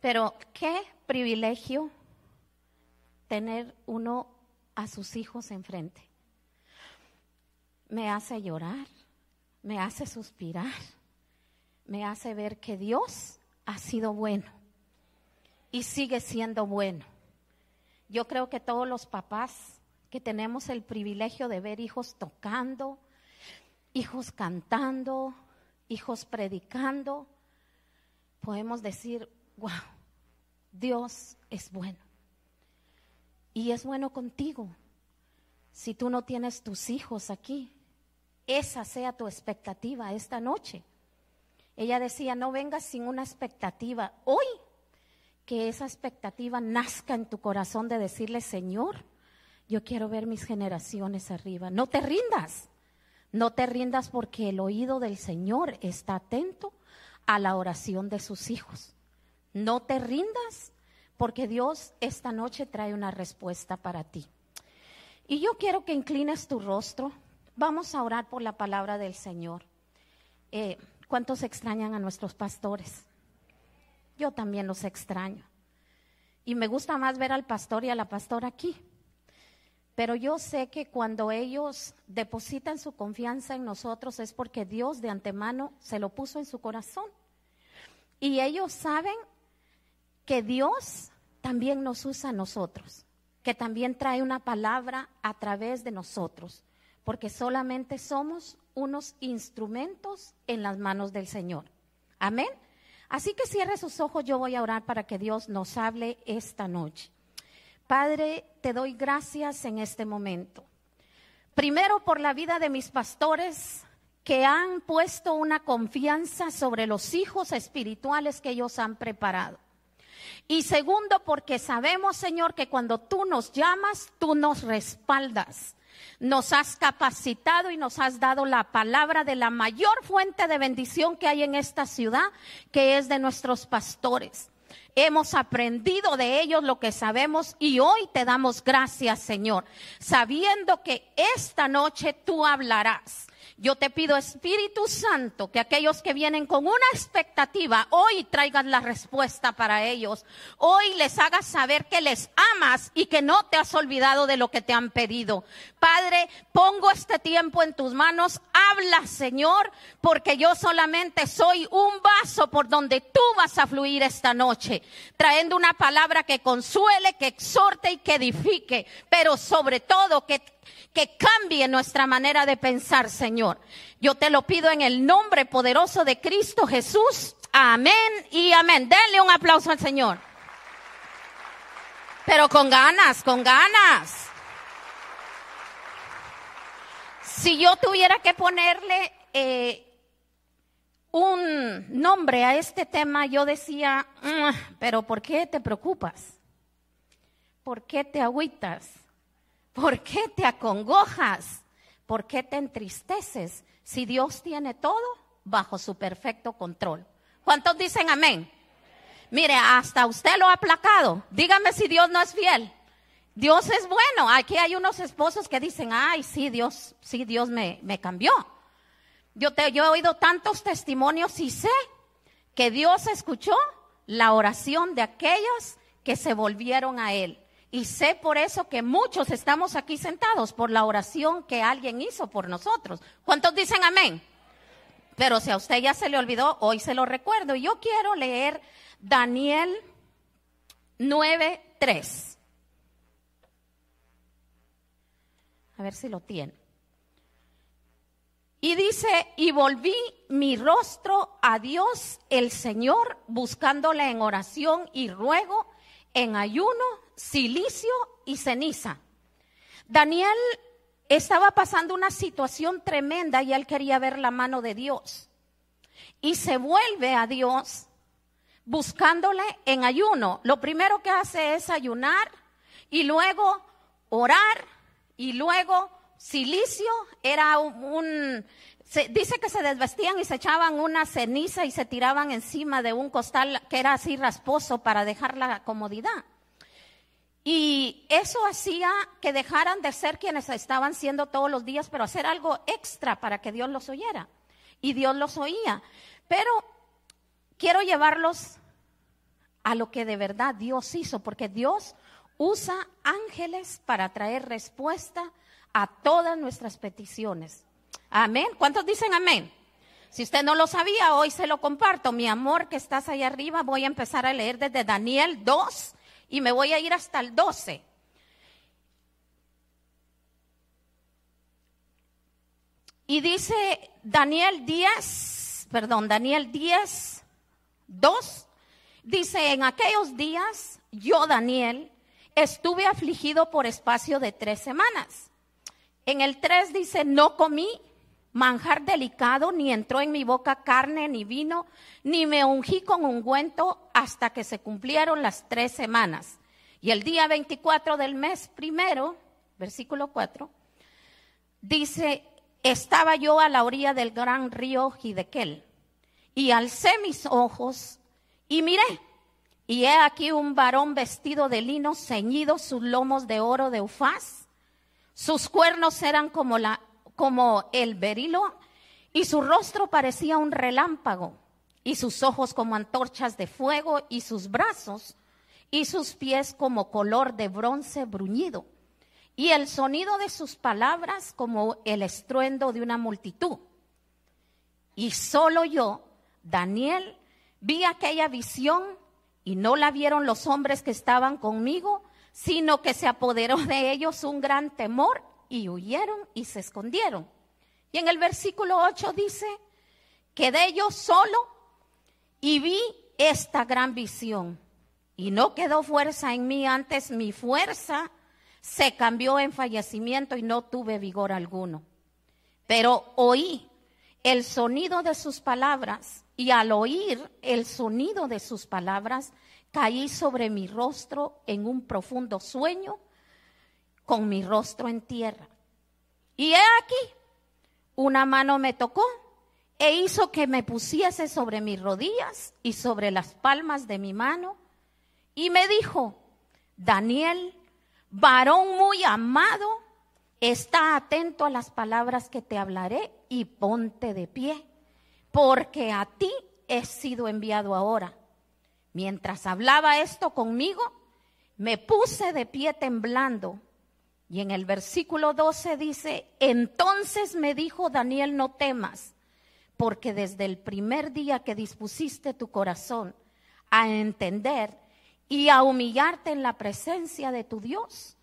Pero qué privilegio tener uno a sus hijos enfrente. Me hace llorar, me hace suspirar, me hace ver que Dios ha sido bueno y sigue siendo bueno. Yo creo que todos los papás que tenemos el privilegio de ver hijos tocando, hijos cantando, hijos predicando, podemos decir, wow, Dios es bueno. Y es bueno contigo. Si tú no tienes tus hijos aquí, esa sea tu expectativa esta noche. Ella decía, no vengas sin una expectativa. Hoy, que esa expectativa nazca en tu corazón de decirle, Señor, yo quiero ver mis generaciones arriba. No te rindas. No te rindas porque el oído del Señor está atento a la oración de sus hijos. No te rindas porque Dios esta noche trae una respuesta para ti. Y yo quiero que inclines tu rostro. Vamos a orar por la palabra del Señor. Eh, ¿Cuántos extrañan a nuestros pastores? Yo también los extraño. Y me gusta más ver al pastor y a la pastora aquí. Pero yo sé que cuando ellos depositan su confianza en nosotros es porque Dios de antemano se lo puso en su corazón. Y ellos saben que Dios también nos usa a nosotros, que también trae una palabra a través de nosotros, porque solamente somos unos instrumentos en las manos del Señor. Amén. Así que cierre sus ojos, yo voy a orar para que Dios nos hable esta noche. Padre, te doy gracias en este momento. Primero por la vida de mis pastores que han puesto una confianza sobre los hijos espirituales que ellos han preparado. Y segundo, porque sabemos, Señor, que cuando tú nos llamas, tú nos respaldas. Nos has capacitado y nos has dado la palabra de la mayor fuente de bendición que hay en esta ciudad, que es de nuestros pastores. Hemos aprendido de ellos lo que sabemos y hoy te damos gracias, Señor, sabiendo que esta noche tú hablarás yo te pido, Espíritu Santo, que aquellos que vienen con una expectativa, hoy traigan la respuesta para ellos. Hoy les hagas saber que les amas y que no te has olvidado de lo que te han pedido. Padre, pongo este tiempo en tus manos. Habla, Señor, porque yo solamente soy un vaso por donde tú vas a fluir esta noche, trayendo una palabra que consuele, que exhorte y que edifique, pero sobre todo que que cambie nuestra manera de pensar, Señor. Yo te lo pido en el nombre poderoso de Cristo Jesús. Amén y amén. Denle un aplauso al Señor. Pero con ganas, con ganas. Si yo tuviera que ponerle eh, un nombre a este tema, yo decía, mm, pero ¿por qué te preocupas? ¿Por qué te agüitas? ¿Por qué te acongojas? ¿Por qué te entristeces si Dios tiene todo bajo su perfecto control? ¿Cuántos dicen amén? Mire, hasta usted lo ha aplacado. Dígame si Dios no es fiel. Dios es bueno. Aquí hay unos esposos que dicen, ay, sí, Dios, sí, Dios me, me cambió. Yo, te, yo he oído tantos testimonios y sé que Dios escuchó la oración de aquellos que se volvieron a Él. Y sé por eso que muchos estamos aquí sentados por la oración que alguien hizo por nosotros. ¿Cuántos dicen amén? Pero si a usted ya se le olvidó, hoy se lo recuerdo. Y yo quiero leer Daniel 9:3. A ver si lo tiene. Y dice, y volví mi rostro a Dios el Señor, buscándole en oración y ruego, en ayuno silicio y ceniza. Daniel estaba pasando una situación tremenda y él quería ver la mano de Dios. Y se vuelve a Dios buscándole en ayuno. Lo primero que hace es ayunar y luego orar y luego silicio era un, dice que se desvestían y se echaban una ceniza y se tiraban encima de un costal que era así rasposo para dejar la comodidad. Y eso hacía que dejaran de ser quienes estaban siendo todos los días, pero hacer algo extra para que Dios los oyera. Y Dios los oía. Pero quiero llevarlos a lo que de verdad Dios hizo, porque Dios usa ángeles para traer respuesta a todas nuestras peticiones. Amén. ¿Cuántos dicen amén? Si usted no lo sabía, hoy se lo comparto. Mi amor, que estás ahí arriba, voy a empezar a leer desde Daniel 2 y me voy a ir hasta el 12. Y dice Daniel 10, perdón, Daniel 10, 2, dice, en aquellos días yo, Daniel, estuve afligido por espacio de tres semanas. En el 3 dice, no comí manjar delicado, ni entró en mi boca carne ni vino, ni me ungí con ungüento hasta que se cumplieron las tres semanas. Y el día 24 del mes primero, versículo 4, dice, estaba yo a la orilla del gran río Gidequel y alcé mis ojos y miré. Y he aquí un varón vestido de lino, ceñido sus lomos de oro de ufaz. Sus cuernos eran como, la, como el berilo y su rostro parecía un relámpago y sus ojos como antorchas de fuego y sus brazos y sus pies como color de bronce bruñido y el sonido de sus palabras como el estruendo de una multitud. Y solo yo, Daniel, vi aquella visión y no la vieron los hombres que estaban conmigo, sino que se apoderó de ellos un gran temor y huyeron y se escondieron. Y en el versículo 8 dice, quedé yo solo y vi esta gran visión. Y no quedó fuerza en mí, antes mi fuerza se cambió en fallecimiento y no tuve vigor alguno. Pero oí el sonido de sus palabras y al oír el sonido de sus palabras caí sobre mi rostro en un profundo sueño con mi rostro en tierra. Y he aquí, una mano me tocó e hizo que me pusiese sobre mis rodillas y sobre las palmas de mi mano y me dijo, Daniel, varón muy amado, está atento a las palabras que te hablaré y ponte de pie, porque a ti he sido enviado ahora. Mientras hablaba esto conmigo, me puse de pie temblando. Y en el versículo 12 dice, entonces me dijo Daniel, no temas, porque desde el primer día que dispusiste tu corazón a entender y a humillarte en la presencia de tu Dios.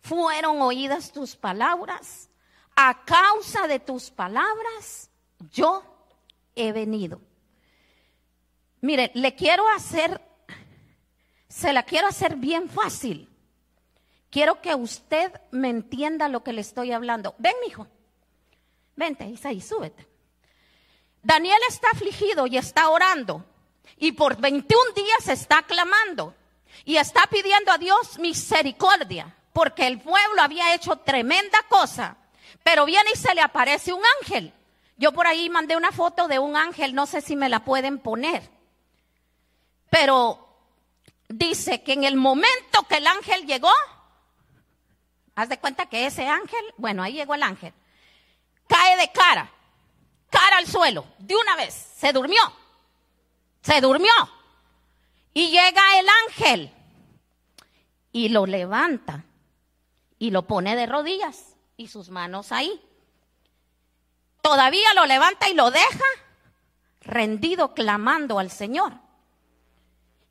Fueron oídas tus palabras. A causa de tus palabras, yo he venido. Mire, le quiero hacer, se la quiero hacer bien fácil. Quiero que usted me entienda lo que le estoy hablando. Ven, hijo. Vente, Isaí, súbete. Daniel está afligido y está orando. Y por 21 días está clamando y está pidiendo a Dios misericordia, porque el pueblo había hecho tremenda cosa. Pero viene y se le aparece un ángel. Yo por ahí mandé una foto de un ángel, no sé si me la pueden poner. Pero dice que en el momento que el ángel llegó, haz de cuenta que ese ángel, bueno, ahí llegó el ángel, cae de cara, cara al suelo, de una vez, se durmió se durmió. Y llega el ángel y lo levanta y lo pone de rodillas y sus manos ahí. Todavía lo levanta y lo deja rendido clamando al Señor.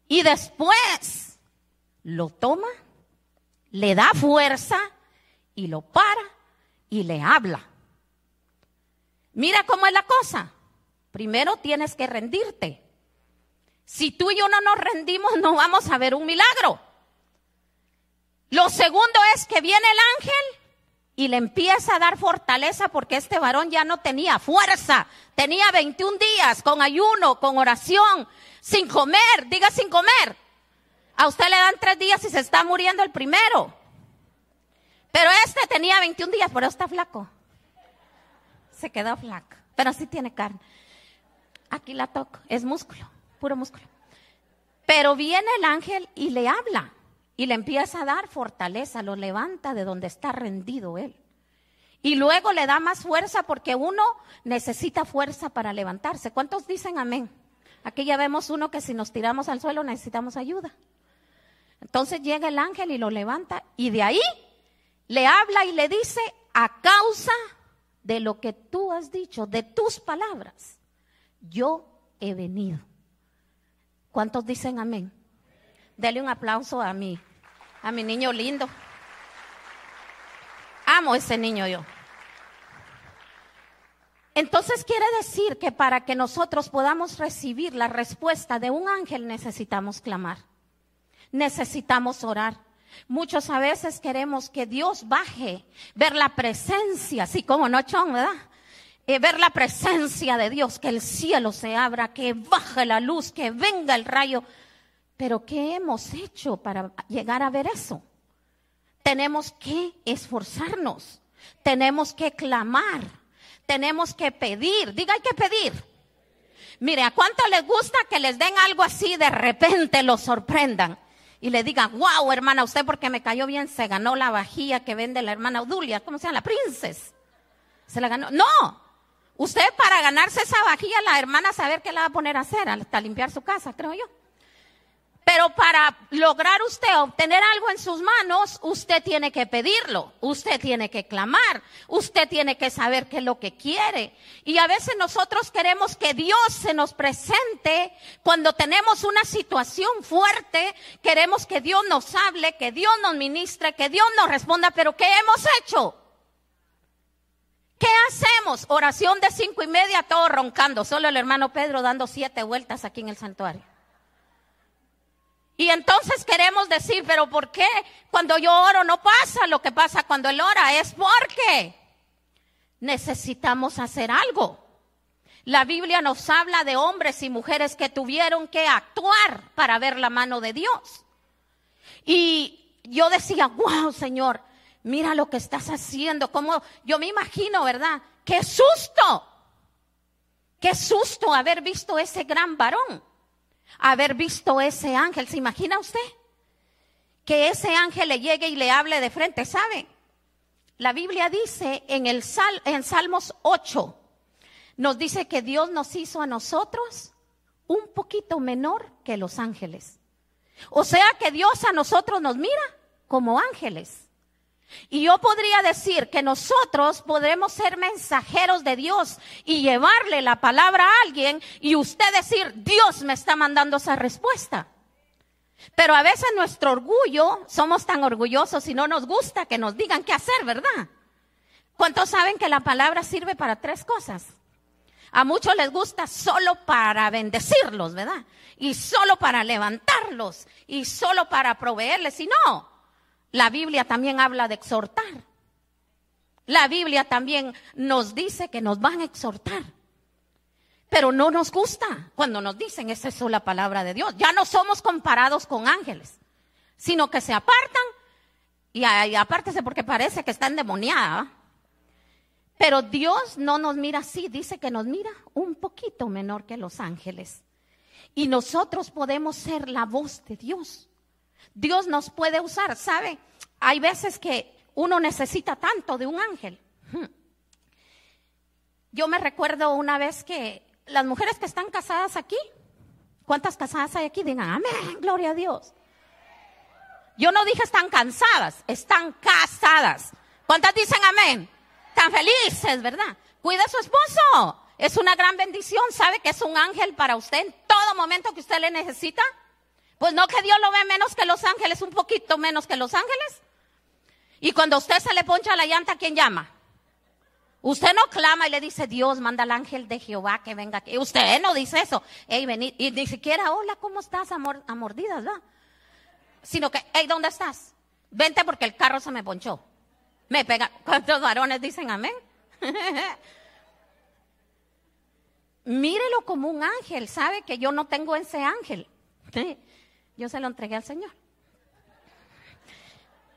Y después lo toma, le da fuerza y lo para y le habla. Mira cómo es la cosa. Primero tienes que rendirte. Si tú y yo no nos rendimos, no vamos a ver un milagro. Lo segundo es que viene el ángel y le empieza a dar fortaleza porque este varón ya no tenía fuerza. Tenía 21 días con ayuno, con oración, sin comer, diga sin comer. A usted le dan tres días y se está muriendo el primero. Pero este tenía 21 días, pero está flaco. Se quedó flaco, pero sí tiene carne. Aquí la toco, es músculo puro músculo. Pero viene el ángel y le habla y le empieza a dar fortaleza, lo levanta de donde está rendido él. Y luego le da más fuerza porque uno necesita fuerza para levantarse. ¿Cuántos dicen amén? Aquí ya vemos uno que si nos tiramos al suelo necesitamos ayuda. Entonces llega el ángel y lo levanta y de ahí le habla y le dice, a causa de lo que tú has dicho, de tus palabras, yo he venido. ¿Cuántos dicen amén? Dele un aplauso a mí, a mi niño lindo. Amo ese niño yo. Entonces quiere decir que para que nosotros podamos recibir la respuesta de un ángel necesitamos clamar, necesitamos orar. Muchos a veces queremos que Dios baje, ver la presencia, así como no, Chon, ¿verdad? Eh, ver la presencia de Dios, que el cielo se abra, que baje la luz, que venga el rayo. Pero ¿qué hemos hecho para llegar a ver eso? Tenemos que esforzarnos, tenemos que clamar tenemos que pedir. Diga, hay que pedir. Mire, ¿a cuánto les gusta que les den algo así de repente, los sorprendan? Y le digan, wow, hermana, usted porque me cayó bien se ganó la vajilla que vende la hermana Odulia, ¿cómo se llama? La princesa. Se la ganó. No, usted para ganarse esa vajilla, la hermana saber qué la va a poner a hacer, hasta limpiar su casa, creo yo. Pero para lograr usted obtener algo en sus manos, usted tiene que pedirlo, usted tiene que clamar, usted tiene que saber qué es lo que quiere. Y a veces nosotros queremos que Dios se nos presente cuando tenemos una situación fuerte, queremos que Dios nos hable, que Dios nos ministre, que Dios nos responda, pero ¿qué hemos hecho? ¿Qué hacemos? Oración de cinco y media, todo roncando, solo el hermano Pedro dando siete vueltas aquí en el santuario. Y entonces queremos decir, pero ¿por qué cuando yo oro no pasa lo que pasa cuando él ora? Es porque necesitamos hacer algo. La Biblia nos habla de hombres y mujeres que tuvieron que actuar para ver la mano de Dios. Y yo decía, wow, Señor, mira lo que estás haciendo. Como yo me imagino, ¿verdad? Qué susto. Qué susto haber visto ese gran varón haber visto ese ángel. ¿Se imagina usted? Que ese ángel le llegue y le hable de frente, ¿sabe? La Biblia dice en el Sal, en Salmos 8 nos dice que Dios nos hizo a nosotros un poquito menor que los ángeles. O sea que Dios a nosotros nos mira como ángeles. Y yo podría decir que nosotros podremos ser mensajeros de Dios y llevarle la palabra a alguien y usted decir, Dios me está mandando esa respuesta. Pero a veces nuestro orgullo, somos tan orgullosos y no nos gusta que nos digan qué hacer, ¿verdad? ¿Cuántos saben que la palabra sirve para tres cosas? A muchos les gusta solo para bendecirlos, ¿verdad? Y solo para levantarlos y solo para proveerles. Y no, la Biblia también habla de exhortar. La Biblia también nos dice que nos van a exhortar. Pero no nos gusta cuando nos dicen, es eso la palabra de Dios. Ya no somos comparados con ángeles, sino que se apartan y, apártese porque parece que está endemoniada. Pero Dios no nos mira así, dice que nos mira un poquito menor que los ángeles. Y nosotros podemos ser la voz de Dios. Dios nos puede usar, ¿sabe? Hay veces que uno necesita tanto de un ángel. Hmm. Yo me recuerdo una vez que las mujeres que están casadas aquí, ¿cuántas casadas hay aquí? Digan, amén, gloria a Dios. Yo no dije están cansadas, están casadas. ¿Cuántas dicen amén? Están felices, ¿verdad? Cuida a su esposo. Es una gran bendición. ¿Sabe que es un ángel para usted en todo momento que usted le necesita? Pues no que Dios lo ve menos que los ángeles, un poquito menos que los ángeles. Y cuando usted se le poncha la llanta, ¿quién llama? Usted no clama y le dice, Dios, manda al ángel de Jehová que venga aquí. Usted no dice eso. Ey, vení. Y ni siquiera, hola, ¿cómo estás? A, mordidas, ¿verdad? Sino que, hey, ¿dónde estás? Vente porque el carro se me ponchó. Me pega. ¿Cuántos varones dicen amén? Mírelo como un ángel. ¿Sabe que yo no tengo ese ángel? Yo se lo entregué al Señor.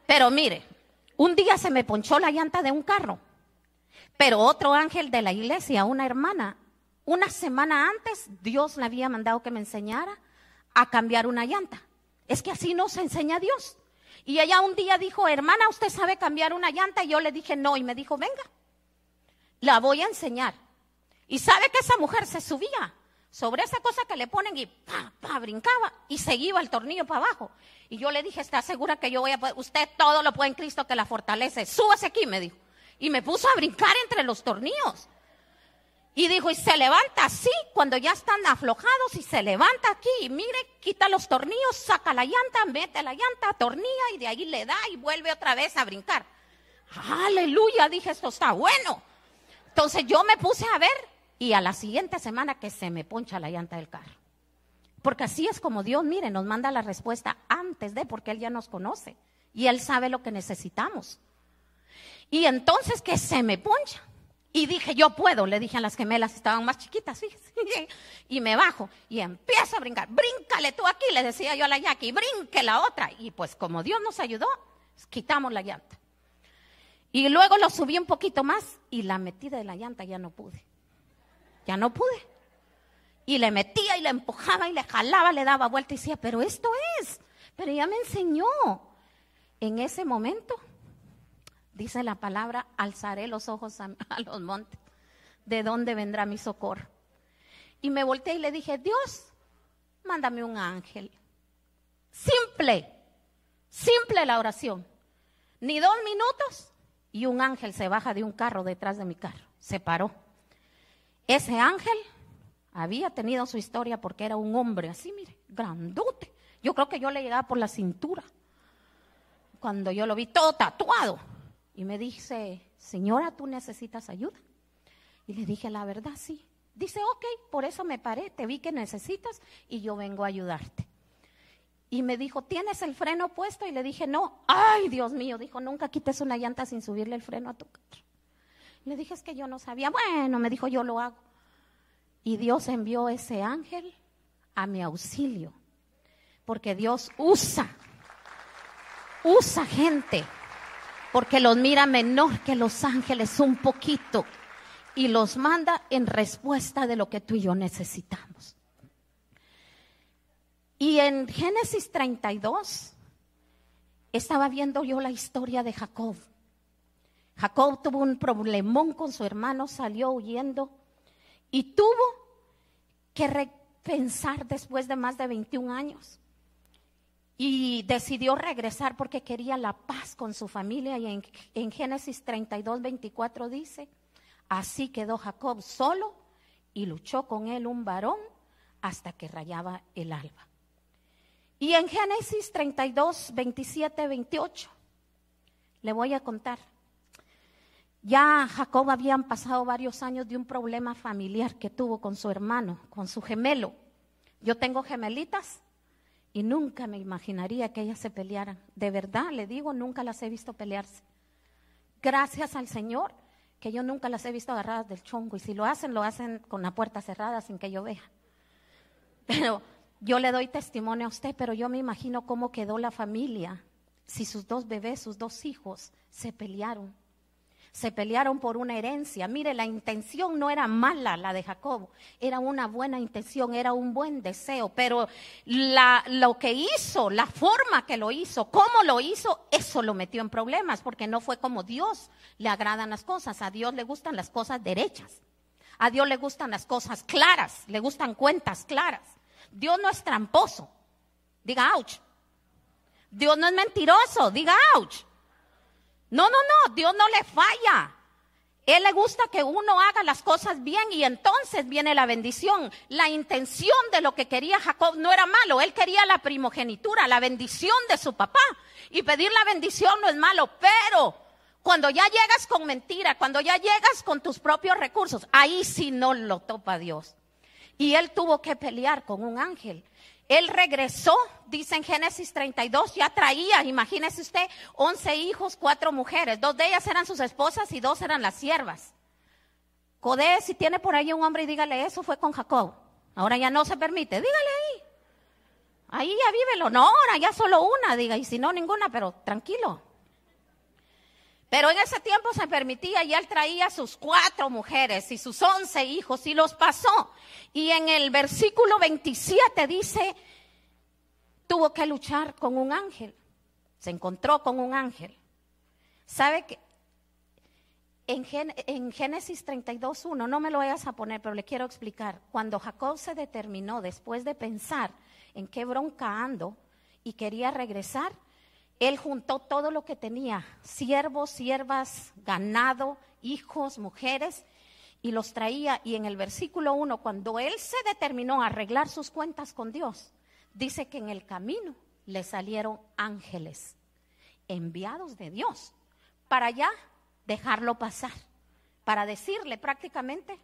Pero mire, un día se me ponchó la llanta de un carro, pero otro ángel de la iglesia, una hermana, una semana antes Dios le había mandado que me enseñara a cambiar una llanta. Es que así nos enseña Dios. Y ella un día dijo, hermana, ¿usted sabe cambiar una llanta? Y yo le dije, no. Y me dijo, venga, la voy a enseñar. Y sabe que esa mujer se subía sobre esa cosa que le ponen y pa, pa, brincaba y seguía el tornillo para abajo. Y yo le dije, ¿está segura que yo voy a poder? Usted todo lo puede en Cristo que la fortalece. Súbase aquí, me dijo. Y me puso a brincar entre los tornillos. Y dijo, y se levanta así cuando ya están aflojados y se levanta aquí. Y mire, quita los tornillos, saca la llanta, mete la llanta, tornilla y de ahí le da y vuelve otra vez a brincar. Aleluya, dije, esto está bueno. Entonces yo me puse a ver y a la siguiente semana que se me poncha la llanta del carro. Porque así es como Dios, mire, nos manda la respuesta antes de, porque Él ya nos conoce y Él sabe lo que necesitamos. Y entonces que se me poncha. Y dije, yo puedo, le dije a las gemelas, estaban más chiquitas, fíjese. Y me bajo y empiezo a brincar. Bríncale tú aquí, le decía yo a la Jackie, brinque la otra. Y pues como Dios nos ayudó, quitamos la llanta. Y luego lo subí un poquito más y la metida de la llanta ya no pude. Ya no pude. Y le metía y le empujaba y le jalaba, le daba vuelta y decía, pero esto es. Pero ella me enseñó. En ese momento, dice la palabra, alzaré los ojos a, a los montes. ¿De dónde vendrá mi socorro? Y me volteé y le dije, Dios, mándame un ángel. Simple, simple la oración. Ni dos minutos y un ángel se baja de un carro detrás de mi carro. Se paró. Ese ángel había tenido su historia porque era un hombre así, mire, grandote. Yo creo que yo le llegaba por la cintura. Cuando yo lo vi todo tatuado. Y me dice, señora, ¿tú necesitas ayuda? Y le dije, la verdad, sí. Dice, ok, por eso me paré, te vi que necesitas y yo vengo a ayudarte. Y me dijo, ¿tienes el freno puesto? Y le dije, no. Ay, Dios mío, dijo, nunca quites una llanta sin subirle el freno a tu carro. Le dije, es que yo no sabía. Bueno, me dijo, yo lo hago. Y Dios envió ese ángel a mi auxilio. Porque Dios usa, usa gente. Porque los mira menor que los ángeles un poquito. Y los manda en respuesta de lo que tú y yo necesitamos. Y en Génesis 32 estaba viendo yo la historia de Jacob. Jacob tuvo un problemón con su hermano, salió huyendo y tuvo que repensar después de más de 21 años. Y decidió regresar porque quería la paz con su familia. Y en, Génesis 32, 24 dice, así quedó Jacob solo y luchó con él un varón hasta que rayaba el alba. Y en Génesis 32, 27, 28, le voy a contar. Ya Jacob habían pasado varios años de un problema familiar que tuvo con su hermano, con su gemelo. Yo tengo gemelitas y nunca me imaginaría que ellas se pelearan. De verdad, le digo, nunca las he visto pelearse. Gracias al Señor que yo nunca las he visto agarradas del chongo y si lo hacen, lo hacen con la puerta cerrada sin que yo vea. Pero yo le doy testimonio a usted, pero yo me imagino cómo quedó la familia si sus dos bebés, sus dos hijos, se pelearon. Se pelearon por una herencia. Mire, la intención no era mala la de Jacob, era una buena intención, era un buen deseo, pero lo que hizo, la forma que lo hizo, cómo lo hizo, eso lo metió en problemas, porque no fue como Dios le agradan las cosas. A Dios le gustan las cosas derechas. A Dios le gustan las cosas claras, le gustan cuentas claras. Dios no es tramposo. Diga, ouch. Dios no es mentiroso. Diga, ouch. No, no, no. Dios no le falla. Él le gusta que uno haga las cosas bien y entonces viene la bendición. La intención de lo que quería Jacob no era malo. Él quería la primogenitura, la bendición de su papá. Y pedir la bendición no es malo, pero cuando ya llegas con mentira, cuando ya llegas con tus propios recursos, ahí sí no lo topa Dios. Y él tuvo que pelear con un ángel. Él regresó, dice en Génesis 32, ya traía, imagínese usted, 11 hijos, cuatro mujeres. Dos de ellas eran sus esposas y dos eran las siervas. Codé, si tiene por ahí un hombre y dígale, eso fue con Jacob. Ahora ya no se permite, dígale ahí. Ahí ya vívelo. No, ahora ya solo una, diga, y si no, ninguna, pero tranquilo. Pero en ese tiempo se permitía y él traía sus cuatro mujeres y sus once hijos y los pasó. Y en el versículo 27 dice, tuvo que luchar con un ángel. Se encontró con un ángel. ¿Sabe que en, en Génesis 32.1, no me lo vayas a poner, pero le quiero explicar. Cuando Jacob se determinó, después de pensar en qué bronca ando y quería regresar, él juntó todo lo que tenía, siervos, siervas, ganado, hijos, mujeres, y los traía. Y en el versículo 1, cuando él se determinó a arreglar sus cuentas con Dios, dice que en el camino le salieron ángeles enviados de Dios para ya dejarlo pasar, para decirle prácticamente,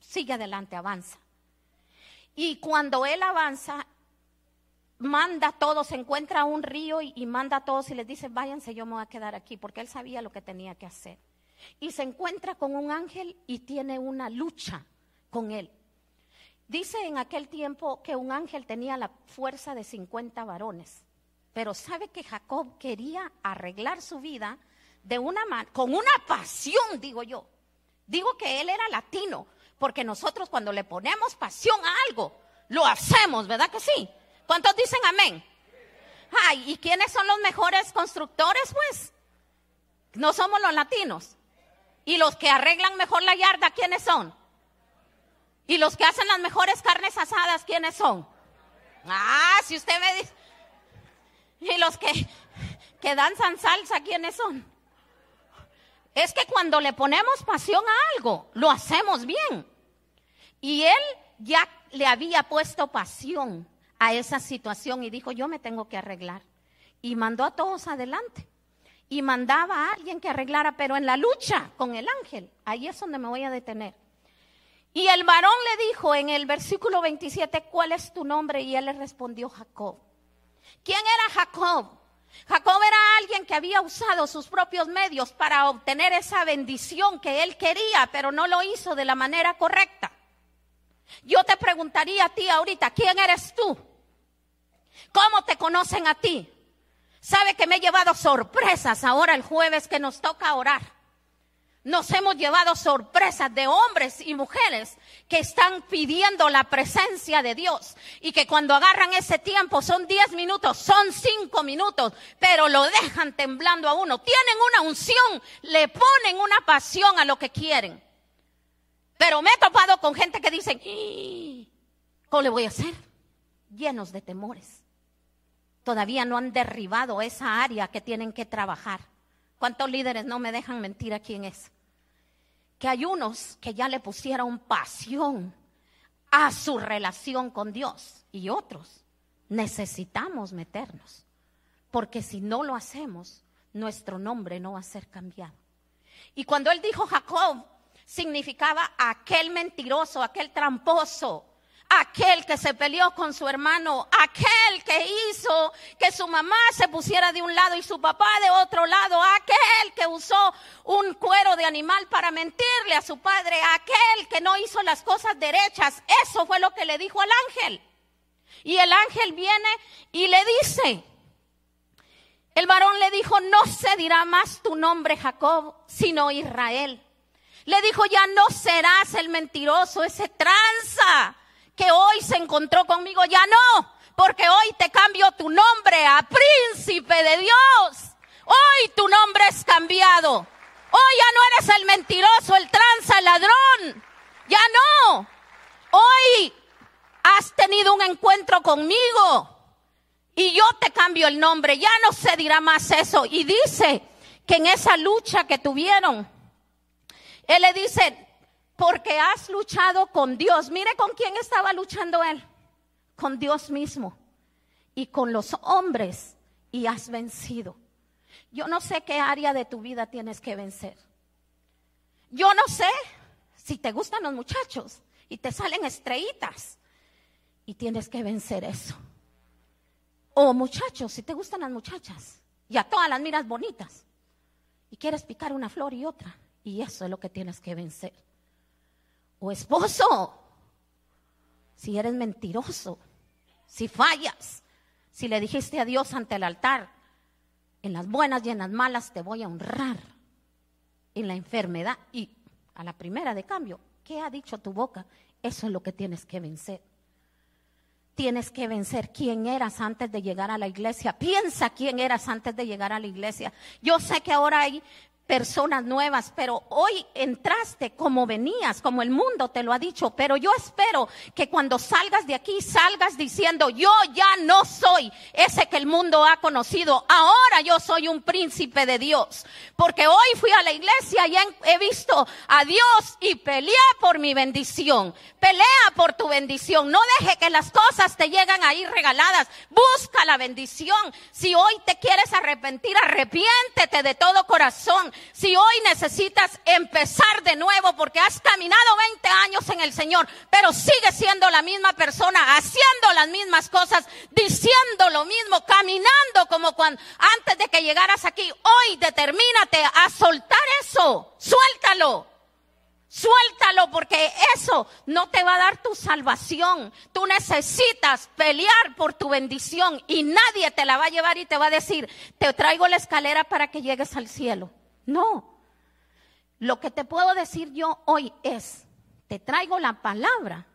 sigue adelante, avanza. Y cuando él avanza, manda a todos, se encuentra un río y, manda a todos y les dice, váyanse, yo me voy a quedar aquí, porque él sabía lo que tenía que hacer. Y se encuentra con un ángel y tiene una lucha con él. Dice en aquel tiempo que un ángel tenía la fuerza de 50 varones, pero sabe que Jacob quería arreglar su vida de una con una pasión, digo yo. Digo que él era latino, porque nosotros cuando le ponemos pasión a algo, lo hacemos, ¿verdad que sí? ¿Cuántos dicen amén? Ay, ¿y quiénes son los mejores constructores, pues? No somos los latinos. ¿Y los que arreglan mejor la yarda, quiénes son? ¿Y los que hacen las mejores carnes asadas, quiénes son? Ah, si usted me dice. ¿Y los que, que danzan salsa, quiénes son? Es que cuando le ponemos pasión a algo, lo hacemos bien. Y él ya le había puesto pasión a esa situación y dijo, yo me tengo que arreglar. Y mandó a todos adelante. Y mandaba a alguien que arreglara, pero en la lucha con el ángel, ahí es donde me voy a detener. Y el varón le dijo en el versículo 27, ¿cuál es tu nombre? Y él le respondió Jacob. ¿Quién era Jacob? Jacob era alguien que había usado sus propios medios para obtener esa bendición que él quería, pero no lo hizo de la manera correcta. Yo te preguntaría a ti ahorita, ¿quién eres tú? ¿Cómo te conocen a ti? Sabe que me he llevado sorpresas ahora el jueves que nos toca orar. Nos hemos llevado sorpresas de hombres y mujeres que están pidiendo la presencia de Dios y que cuando agarran ese tiempo son 10 minutos, son 5 minutos, pero lo dejan temblando a uno. Tienen una unción, le ponen una pasión a lo que quieren. Pero me he topado con gente que dicen, ¿cómo le voy a hacer? Llenos de temores. Todavía no han derribado esa área que tienen que trabajar. ¿Cuántos líderes no me dejan mentir aquí en eso? Que hay unos que ya le pusieron pasión a su relación con Dios y otros necesitamos meternos. Porque si no lo hacemos, nuestro nombre no va a ser cambiado. Y cuando él dijo Jacob, significaba aquel mentiroso, aquel tramposo, aquel que se peleó con su hermano, aquel que hizo que su mamá se pusiera de un lado y su papá de otro lado, aquel que usó un cuero de animal para mentirle a su padre, aquel que no hizo las cosas derechas. Eso fue lo que le dijo al ángel. Y el ángel viene y le dice, el varón le dijo, no se dirá más tu nombre Jacob, sino Israel. Le dijo, ya no serás el mentiroso, ese tranza hoy se encontró conmigo, ya no, porque hoy te cambio tu nombre a príncipe de Dios. Hoy tu nombre es cambiado. Hoy ya no eres el mentiroso, el tranza, el ladrón. Ya no. Hoy has tenido un encuentro conmigo y yo te cambio el nombre. Ya no se dirá más eso. Y dice que en esa lucha que tuvieron, él le dice, porque has luchado con Dios. Mire con quién estaba luchando él. Con Dios mismo y con los hombres y has vencido. Yo no sé qué área de tu vida tienes que vencer. Yo no sé si te gustan los muchachos y te salen estrellitas y tienes que vencer eso. O muchachos, si te gustan las muchachas y a todas las miras bonitas y quieres picar una flor y otra y eso es lo que tienes que vencer o esposo, si eres mentiroso, si fallas, si le dijiste a Dios ante el altar, en las buenas y en las malas te voy a honrar, en la enfermedad y a la primera de cambio, ¿qué ha dicho tu boca? Eso es lo que tienes que vencer. Tienes que vencer quién eras antes de llegar a la iglesia. Piensa quién eras antes de llegar a la iglesia. Yo sé que ahora hay personas nuevas, pero hoy entraste como venías, como el mundo te lo ha dicho, pero yo espero que cuando salgas de aquí salgas diciendo, yo ya no soy ese que el mundo ha conocido, ahora yo soy un príncipe de Dios, porque hoy fui a la iglesia y he visto a Dios y peleé por mi bendición, pelea por tu bendición, no deje que las cosas te lleguen ahí regaladas, busca la bendición, si hoy te quieres arrepentir, arrepiéntete de todo corazón, si hoy necesitas empezar de nuevo porque has caminado 20 años en el Señor, pero sigues siendo la misma persona, haciendo las mismas cosas, diciendo lo mismo, caminando como cuando antes de que llegaras aquí, hoy determínate a soltar eso. Suéltalo. Suéltalo porque eso no te va a dar tu salvación. Tú necesitas pelear por tu bendición y nadie te la va a llevar y te va a decir, te traigo la escalera para que llegues al cielo. No. Lo que te puedo decir yo hoy es, te traigo la palabra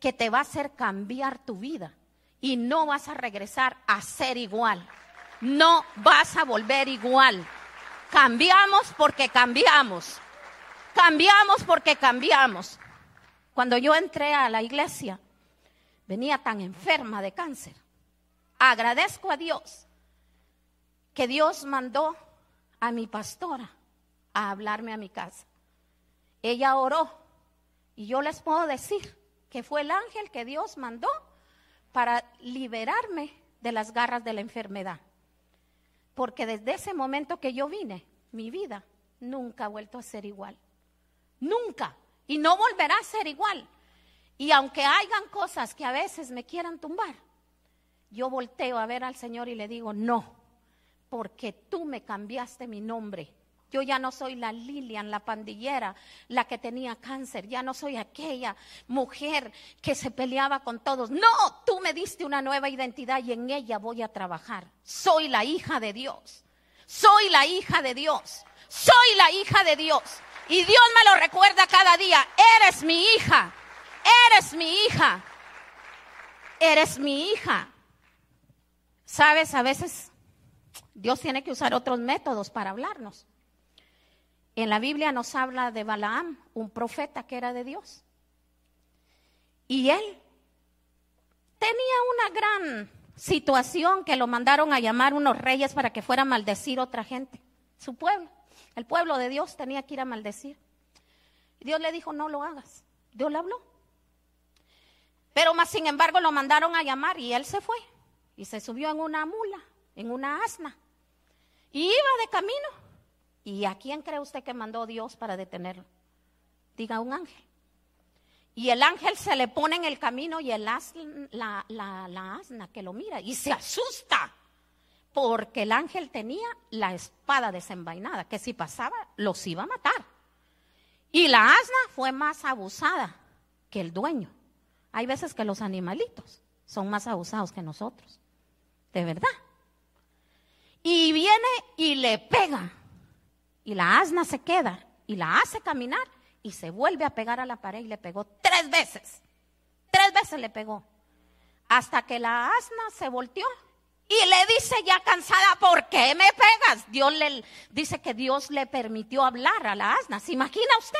que te va a hacer cambiar tu vida y no vas a regresar a ser igual. No vas a volver igual. Cambiamos porque cambiamos. Cambiamos porque cambiamos. Cuando yo entré a la iglesia, venía tan enferma de cáncer. Agradezco a Dios que Dios mandó a mi pastora a hablarme a mi casa. Ella oró y yo les puedo decir que fue el ángel que Dios mandó para liberarme de las garras de la enfermedad. Porque desde ese momento que yo vine, mi vida nunca ha vuelto a ser igual. Nunca. Y no volverá a ser igual. Y aunque hayan cosas que a veces me quieran tumbar, yo volteo a ver al Señor y le digo, no, porque tú me cambiaste mi nombre. Yo ya no soy la Lilian, la pandillera, la que tenía cáncer. Ya no soy aquella mujer que se peleaba con todos. No, tú me diste una nueva identidad y en ella voy a trabajar. Soy la hija de Dios. Soy la hija de Dios. Soy la hija de Dios. Y Dios me lo recuerda cada día. Eres mi hija. Eres mi hija. Eres mi hija. Sabes, a veces Dios tiene que usar otros métodos para hablarnos. En la Biblia nos habla de Balaam, un profeta que era de Dios. Y él tenía una gran situación que lo mandaron a llamar unos reyes para que fuera a maldecir otra gente, su pueblo. El pueblo de Dios tenía que ir a maldecir. Dios le dijo, no lo hagas. Dios le habló. Pero más sin embargo lo mandaron a llamar y él se fue y se subió en una mula, en una asna. Y iba de camino. ¿Y a quién cree usted que mandó Dios para detenerlo? Diga un ángel. Y el ángel se le pone en el camino y el la, la asna que lo mira y se asusta. Porque el ángel tenía la espada desenvainada, que si pasaba los iba a matar. Y la asna fue más abusada que el dueño. Hay veces que los animalitos son más abusados que nosotros. De verdad. Y viene y le pega. Y la asna se queda y la hace caminar y se vuelve a pegar a la pared y le pegó tres veces. Tres veces le pegó. Hasta que la asna se volteó y le dice ya cansada, ¿por qué me pegas? Dios le dice que Dios le permitió hablar a la asna. ¿Se imagina usted?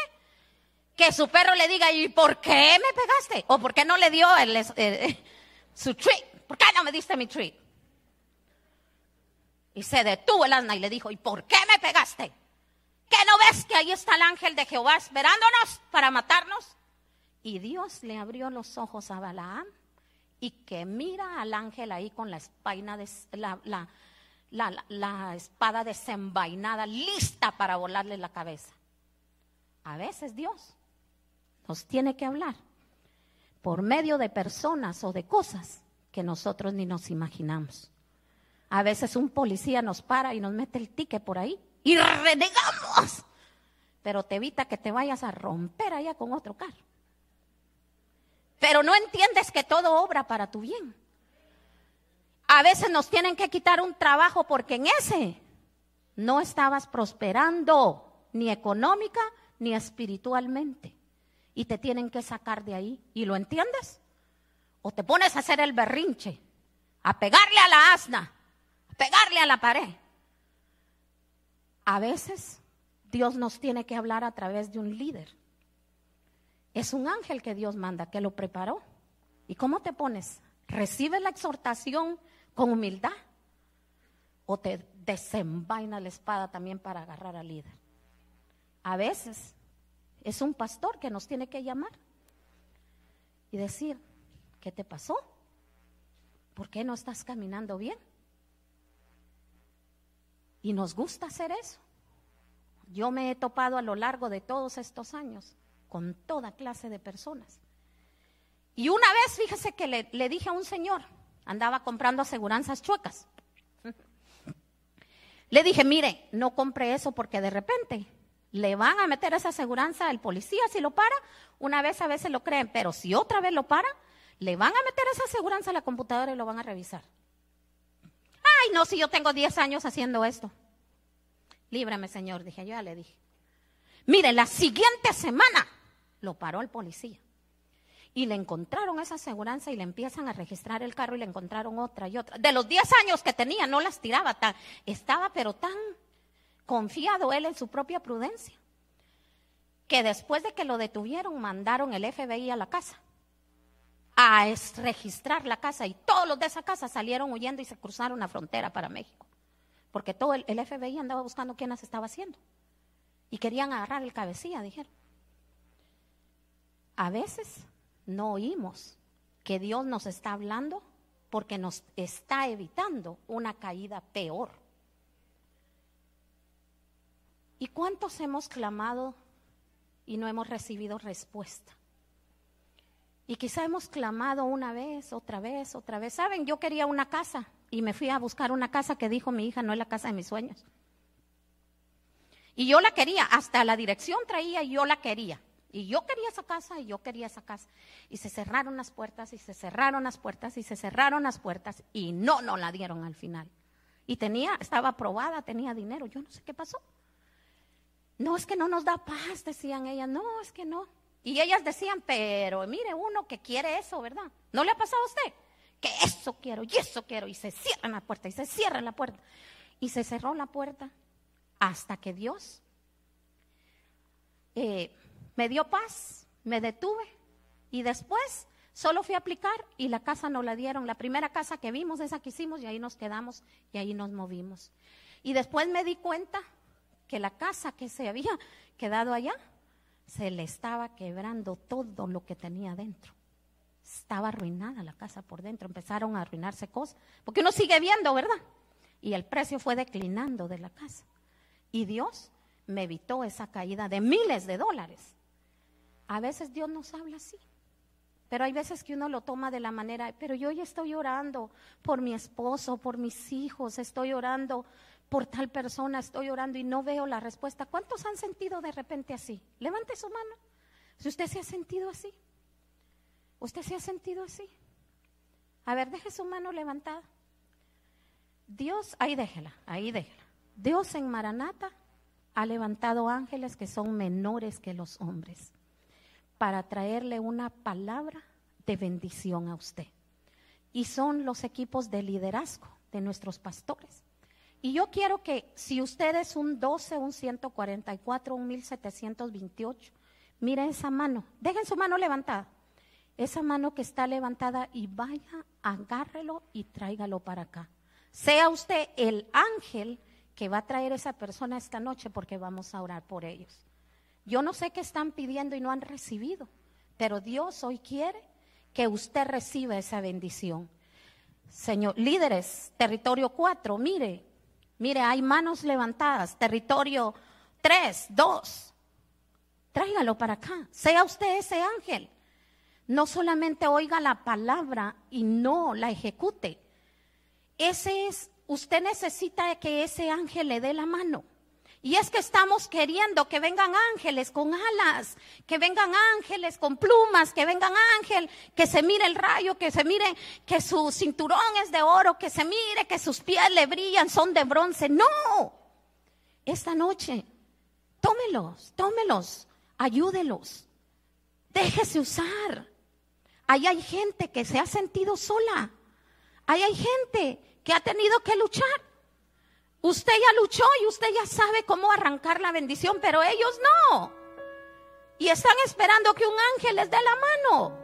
Que su perro le diga, ¿y por qué me pegaste? ¿O por qué no le dio eh, su treat? ¿Por qué no me diste mi treat? Y se detuvo el asna y le dijo, ¿y por qué me pegaste? ¿Qué no ves que ahí está el ángel de Jehová esperándonos para matarnos? Y Dios le abrió los ojos a Balaam y que mira al ángel ahí con la, de, la, la espada desenvainada, lista para volarle la cabeza. A veces Dios nos tiene que hablar por medio de personas o de cosas que nosotros ni nos imaginamos. A veces un policía nos para y nos mete el ticket por ahí y renegamos. Pero te evita que te vayas a romper allá con otro carro. Pero no entiendes que todo obra para tu bien. A veces nos tienen que quitar un trabajo porque en ese no estabas prosperando ni económica ni espiritualmente. Y te tienen que sacar de ahí. ¿Y lo entiendes? O te pones a hacer el berrinche, a pegarle a la asna pegarle a la pared. A veces Dios nos tiene que hablar a través de un líder. Es un ángel que Dios manda, que lo preparó. ¿Y cómo te pones? ¿Recibes la exhortación con humildad? ¿O te desenvaina la espada también para agarrar al líder? A veces es un pastor que nos tiene que llamar y decir, ¿qué te pasó? ¿Por qué no estás caminando bien? Y nos gusta hacer eso. Yo me he topado a lo largo de todos estos años con toda clase de personas. Y una vez, fíjese que le, dije a un señor, andaba comprando aseguranzas chuecas. Le dije, mire, no compre eso porque de repente le van a meter esa aseguranza al policía si lo para. Una vez a veces lo creen, pero si otra vez lo para, le van a meter esa aseguranza a la computadora y lo van a revisar. Ay, no, si yo tengo 10 años haciendo esto. Líbrame, Señor, dije, yo ya le dije. Mire, la siguiente semana lo paró el policía. Y le encontraron esa aseguranza y le empiezan a registrar el carro y le encontraron otra y otra. De los 10 años que tenía, no las tiraba, tan, estaba pero tan confiado él en su propia prudencia, que después de que lo detuvieron, mandaron el FBI a la casa a registrar la casa y todos los de esa casa salieron huyendo y se cruzaron la frontera para México. Porque todo el, FBI andaba buscando quién las estaba haciendo. Y querían agarrar el cabecilla, dijeron. A veces no oímos que Dios nos está hablando porque nos está evitando una caída peor. ¿Y cuántos hemos clamado y no hemos recibido respuesta? Y quizá hemos clamado una vez, otra vez, otra vez. Saben, yo quería una casa y me fui a buscar una casa que dijo mi hija, no es la casa de mis sueños. Y yo la quería, hasta la dirección traía y yo la quería. Y yo quería esa casa y yo quería esa casa. Y se cerraron las puertas y se cerraron las puertas y se cerraron las puertas y no, no la dieron al final. Y tenía, estaba aprobada, tenía dinero, yo no sé qué pasó. No, es que no nos da paz, decían ellas, no, es que no. Y ellas decían, pero mire uno que quiere eso, ¿verdad? ¿No le ha pasado a usted? Que eso quiero y eso quiero. Y se cierra la puerta y se cierra la puerta. Y se cerró la puerta hasta que Dios eh, me dio paz, me detuve y después solo fui a aplicar y la casa no la dieron. La primera casa que vimos, esa que hicimos y ahí nos quedamos y ahí nos movimos. Y después me di cuenta que la casa que se había quedado allá se le estaba quebrando todo lo que tenía dentro. Estaba arruinada la casa por dentro, empezaron a arruinarse cosas, porque uno sigue viendo, ¿verdad? Y el precio fue declinando de la casa. Y Dios me evitó esa caída de miles de dólares. A veces Dios nos habla así. Pero hay veces que uno lo toma de la manera, pero yo ya estoy orando por mi esposo, por mis hijos, estoy orando por tal persona, estoy orando y no veo la respuesta. ¿Cuántos han sentido de repente así? Levante su mano. Si usted se ha sentido así. ¿Usted se ha sentido así? A ver, deje su mano levantada. Dios, ahí déjela, ahí déjela. Dios en Maranata ha levantado ángeles que son menores que los hombres para traerle una palabra de bendición a usted. Y son los equipos de liderazgo de nuestros pastores. Y yo quiero que si usted es un 12, un 144, un 1728, mire esa mano, dejen su mano levantada. Esa mano que está levantada y vaya, agárrelo y tráigalo para acá. Sea usted el ángel que va a traer esa persona esta noche porque vamos a orar por ellos. Yo no sé qué están pidiendo y no han recibido, pero Dios hoy quiere que usted reciba esa bendición. Señor, líderes, territorio 4, mire, Mire, hay manos levantadas, territorio 3, 2. Tráigalo para acá. Sea usted ese ángel. No solamente oiga la palabra y no la ejecute. Ese es, usted necesita que ese ángel le dé la mano. Y es que estamos queriendo que vengan ángeles con alas, que vengan ángeles con plumas, que vengan ángel, que se mire el rayo, que se mire que su cinturón es de oro, que se mire que sus pies le brillan, son de bronce. No, esta noche, tómelos, tómelos, ayúdelos, déjese usar. Ahí hay gente que se ha sentido sola. Ahí hay gente que ha tenido que luchar. Usted ya luchó y usted ya sabe cómo arrancar la bendición, pero ellos no. Y están esperando que un ángel les dé la mano.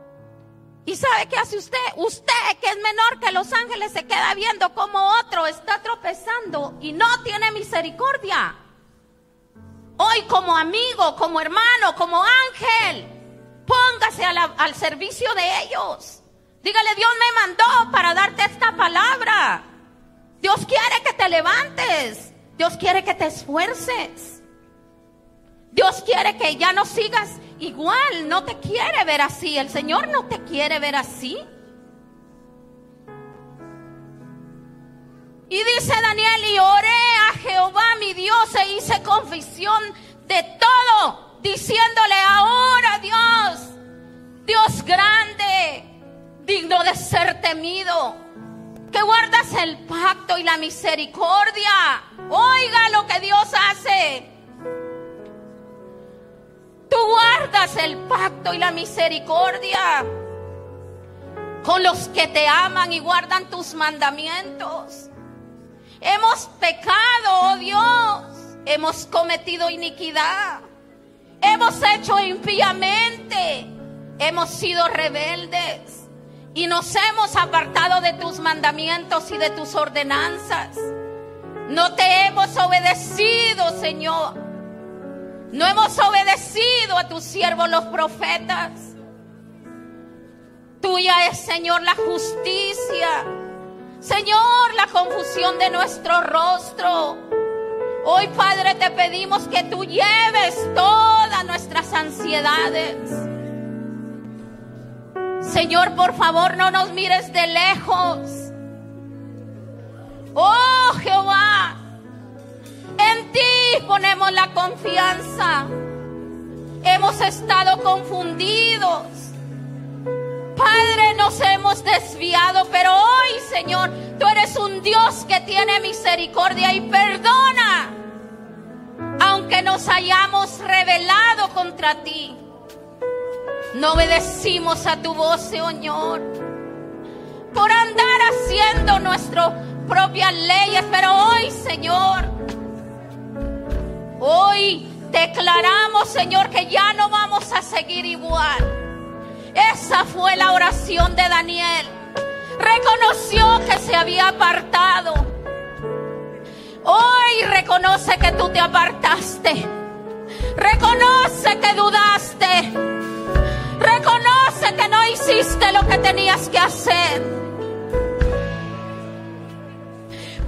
¿Y sabe qué hace usted? Usted, que es menor que los ángeles, se queda viendo como otro está tropezando y no tiene misericordia. Hoy como amigo, como hermano, como ángel, póngase al servicio de ellos. Dígale, Dios me mandó para darte esta palabra. Dios quiere que te levantes. Dios quiere que te esfuerces. Dios quiere que ya no sigas igual. No te quiere ver así. El Señor no te quiere ver así. Y dice Daniel, y oré a Jehová mi Dios e hice confesión de todo, diciéndole ahora Dios, Dios grande, digno de ser temido que guardas el pacto y la misericordia. Oiga lo que Dios hace. Tú guardas el pacto y la misericordia con los que te aman y guardan tus mandamientos. Hemos pecado, oh Dios, hemos cometido iniquidad, hemos hecho impíamente, hemos sido rebeldes y nos hemos apartado de tus mandamientos y de tus ordenanzas. No te hemos obedecido, Señor. No hemos obedecido a tus siervos los profetas. Tuya es, Señor, la justicia. Señor, la confusión de nuestro rostro. Hoy, Padre, te pedimos que tú lleves todas nuestras ansiedades Señor, por favor, no nos mires de lejos. Oh Jehová, en ti ponemos la confianza. Hemos estado confundidos. Padre, nos hemos desviado, pero hoy, Señor, tú eres un Dios que tiene misericordia y perdona, aunque nos hayamos revelado contra ti. No obedecimos a tu voz, Señor, por andar haciendo nuestras propias leyes, pero hoy, Señor, hoy declaramos, Señor, que ya no vamos a seguir igual. Esa fue la oración de Daniel. Reconoció que se había apartado. Hoy reconoce que tú te apartaste. Reconoce que dudaste. Reconoce que no hiciste lo que tenías que hacer.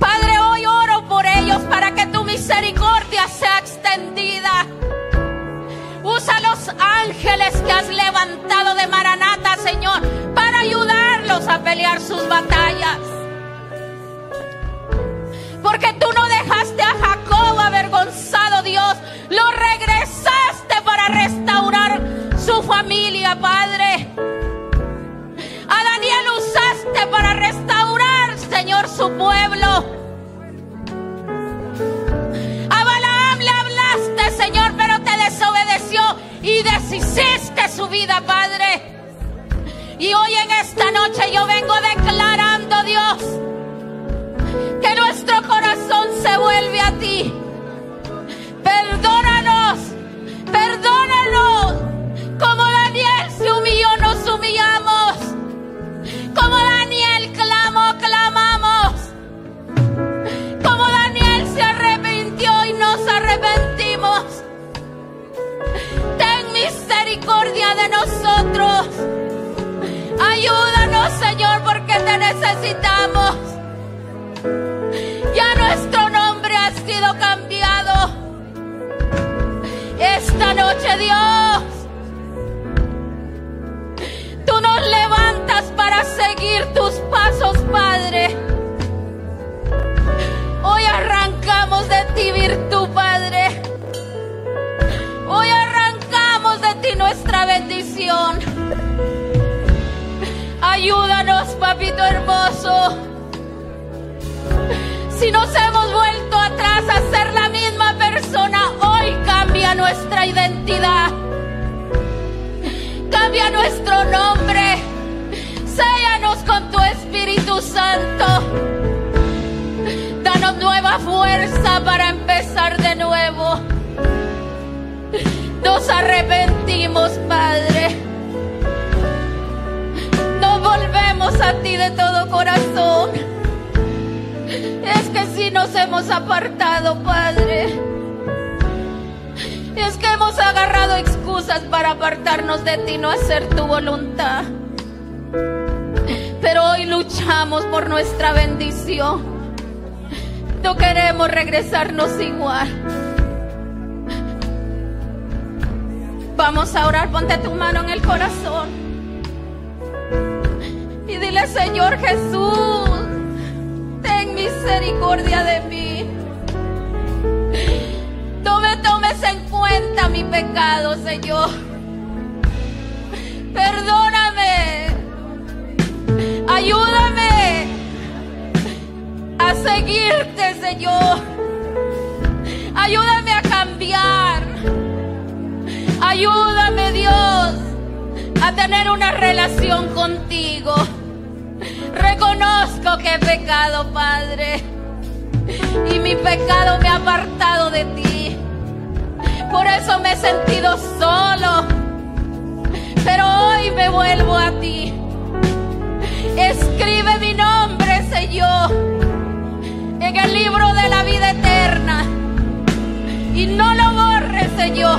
Padre, hoy oro por ellos para que tu misericordia sea extendida. Usa los ángeles que has levantado de Maranata, Señor, para ayudarlos a pelear sus batallas. Padre. A Daniel usaste para restaurar, Señor, su pueblo. A Balaam le hablaste, Señor, pero te desobedeció y deshiciste su vida, Padre. Y hoy en esta noche yo vengo declarando, Dios, que nuestro corazón se vuelve a ti. De nosotros. Ayúdanos, Señor, porque te necesitamos. Ya nuestro nombre ha sido cambiado. Esta noche, Dios nos levantas para seguir tus pasos, Padre. Hoy arrancamos de ti virtud, Padre. Ayúdanos, papito hermoso. Si nos hemos vuelto atrás a ser la misma persona, hoy cambia nuestra identidad. Cambia nuestro nombre. Séllanos con tu Espíritu Santo. Danos nueva fuerza para empezar de nuevo. Nos arrepentimos, Padre. No volvemos a ti de todo corazón. Es que si nos hemos apartado, Padre. Es que hemos agarrado excusas para apartarnos de ti, no hacer tu voluntad. Pero hoy luchamos por nuestra bendición. No queremos regresarnos igual. Vamos a orar, ponte tu mano en el corazón. Y dile, Señor Jesús, ten misericordia de mí. No me tomes en cuenta mi pecado, Señor. Perdóname. Ayúdame a seguirte, Señor. Ayúdame, Dios, a tener una relación contigo. Reconozco que he pecado, Padre. Y mi pecado me ha apartado de ti. Por eso me he sentido solo. Pero hoy me vuelvo a ti. Escribe mi nombre, Señor, en el libro de la vida eterna. Y no lo borres, Señor.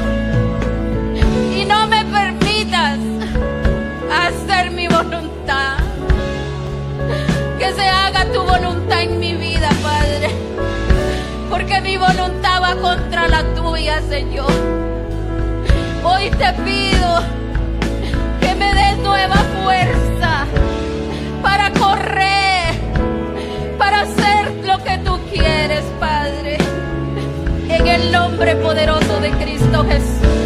se haga tu voluntad en mi vida, Padre. Porque mi voluntad va contra la tuya, Señor. Hoy te pido que me des nueva fuerza para correr, para hacer lo que tú quieres, Padre. En el nombre poderoso de Cristo Jesús.